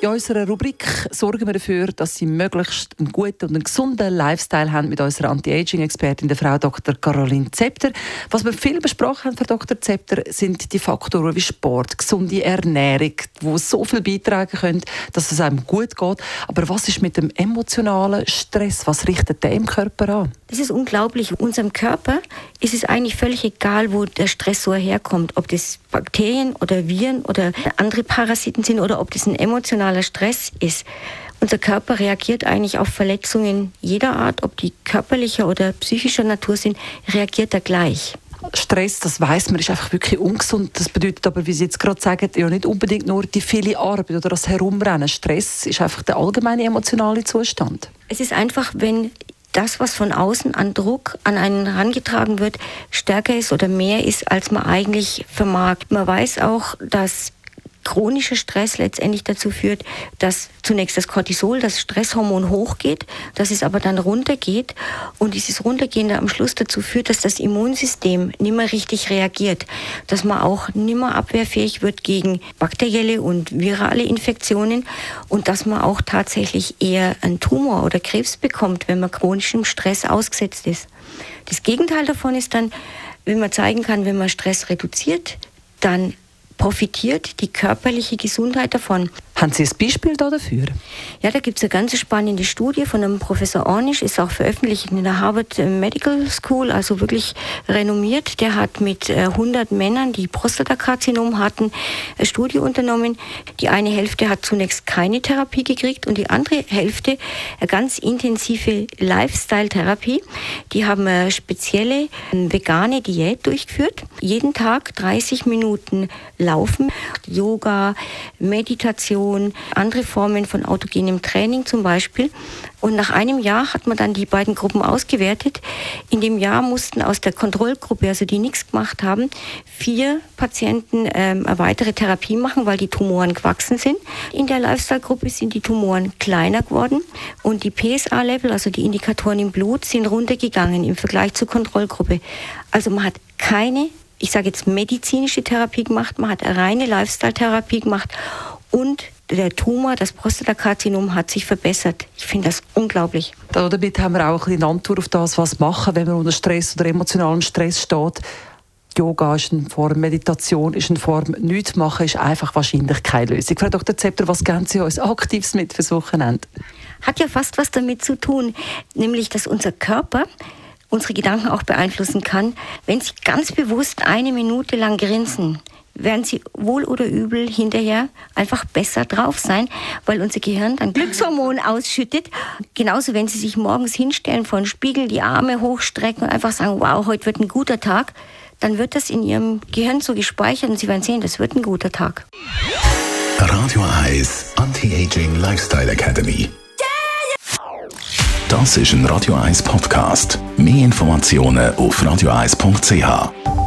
in unserer Rubrik sorgen wir dafür, dass Sie möglichst einen guten und einen gesunden Lifestyle haben mit unserer Anti-Aging-Expertin, der Frau Dr. Caroline Zepter. Was wir viel besprochen haben, Frau Dr. Zepter, sind die Faktoren wie Sport, gesunde Ernährung, die so viel beitragen können, dass es einem gut geht. Aber was ist mit dem emotionalen Stress? Was richtet der im Körper an? Das ist unglaublich. Unserem Körper ist es eigentlich völlig egal, wo der Stressor herkommt. Ob das Bakterien oder Viren oder andere Parasiten sind oder ob das ein emotionaler Stress ist. Unser Körper reagiert eigentlich auf Verletzungen jeder Art, ob die körperlicher oder psychischer Natur sind, reagiert er gleich. Stress, das weiß man, ist einfach wirklich ungesund. Das bedeutet aber, wie Sie jetzt gerade sagen, ja nicht unbedingt nur die viele Arbeit oder das Herumrennen. Stress ist einfach der allgemeine emotionale Zustand. Es ist einfach, wenn das, was von außen an Druck an einen herangetragen wird, stärker ist oder mehr ist, als man eigentlich vermag. Man weiß auch, dass chronischer Stress letztendlich dazu führt, dass zunächst das Cortisol, das Stresshormon hochgeht, dass es aber dann runtergeht und dieses Runtergehen am Schluss dazu führt, dass das Immunsystem nicht mehr richtig reagiert, dass man auch nicht mehr abwehrfähig wird gegen bakterielle und virale Infektionen und dass man auch tatsächlich eher einen Tumor oder Krebs bekommt, wenn man chronischem Stress ausgesetzt ist. Das Gegenteil davon ist dann, wenn man zeigen kann, wenn man Stress reduziert, dann profitiert die körperliche Gesundheit davon. Haben Sie ein Beispiel da dafür? Ja, da gibt es eine ganz spannende Studie von einem Professor Ornish, ist auch veröffentlicht in der Harvard Medical School, also wirklich renommiert. Der hat mit 100 äh, Männern, die Prostatakarzinom hatten, eine Studie unternommen. Die eine Hälfte hat zunächst keine Therapie gekriegt und die andere Hälfte eine ganz intensive Lifestyle-Therapie. Die haben eine spezielle vegane Diät durchgeführt. Jeden Tag 30 Minuten laufen, Yoga, Meditation, Meditation, andere Formen von autogenem Training zum Beispiel. Und nach einem Jahr hat man dann die beiden Gruppen ausgewertet. In dem Jahr mussten aus der Kontrollgruppe, also die nichts gemacht haben, vier Patienten ähm, eine weitere Therapie machen, weil die Tumoren gewachsen sind. In der Lifestyle-Gruppe sind die Tumoren kleiner geworden und die PSA-Level, also die Indikatoren im Blut, sind runtergegangen im Vergleich zur Kontrollgruppe. Also man hat keine ich sage jetzt medizinische Therapie gemacht, man hat eine reine Lifestyle-Therapie gemacht und der Tumor, das Prostatakarzinom, hat sich verbessert. Ich finde das unglaublich. Damit haben wir auch eine Antwort auf das, was machen, wenn man unter Stress oder emotionalen Stress steht. Yoga ist eine Form, Meditation ist eine Form, nichts machen ist einfach wahrscheinlich keine Lösung. Frau Dr. Zepter, was geben Sie uns Aktives mit fürs Wochenende? Hat ja fast was damit zu tun, nämlich, dass unser Körper unsere Gedanken auch beeinflussen kann. Wenn Sie ganz bewusst eine Minute lang grinsen, werden sie wohl oder übel hinterher einfach besser drauf sein, weil unser Gehirn dann Glückshormon ausschüttet. Genauso, wenn sie sich morgens hinstellen vor den Spiegel, die Arme hochstrecken und einfach sagen, wow, heute wird ein guter Tag, dann wird das in ihrem Gehirn so gespeichert und sie werden sehen, das wird ein guter Tag. Radio Eyes Anti-Aging Lifestyle Academy. Das ist ein Radio 1 Podcast. Mehr Informationen auf radio1.ch.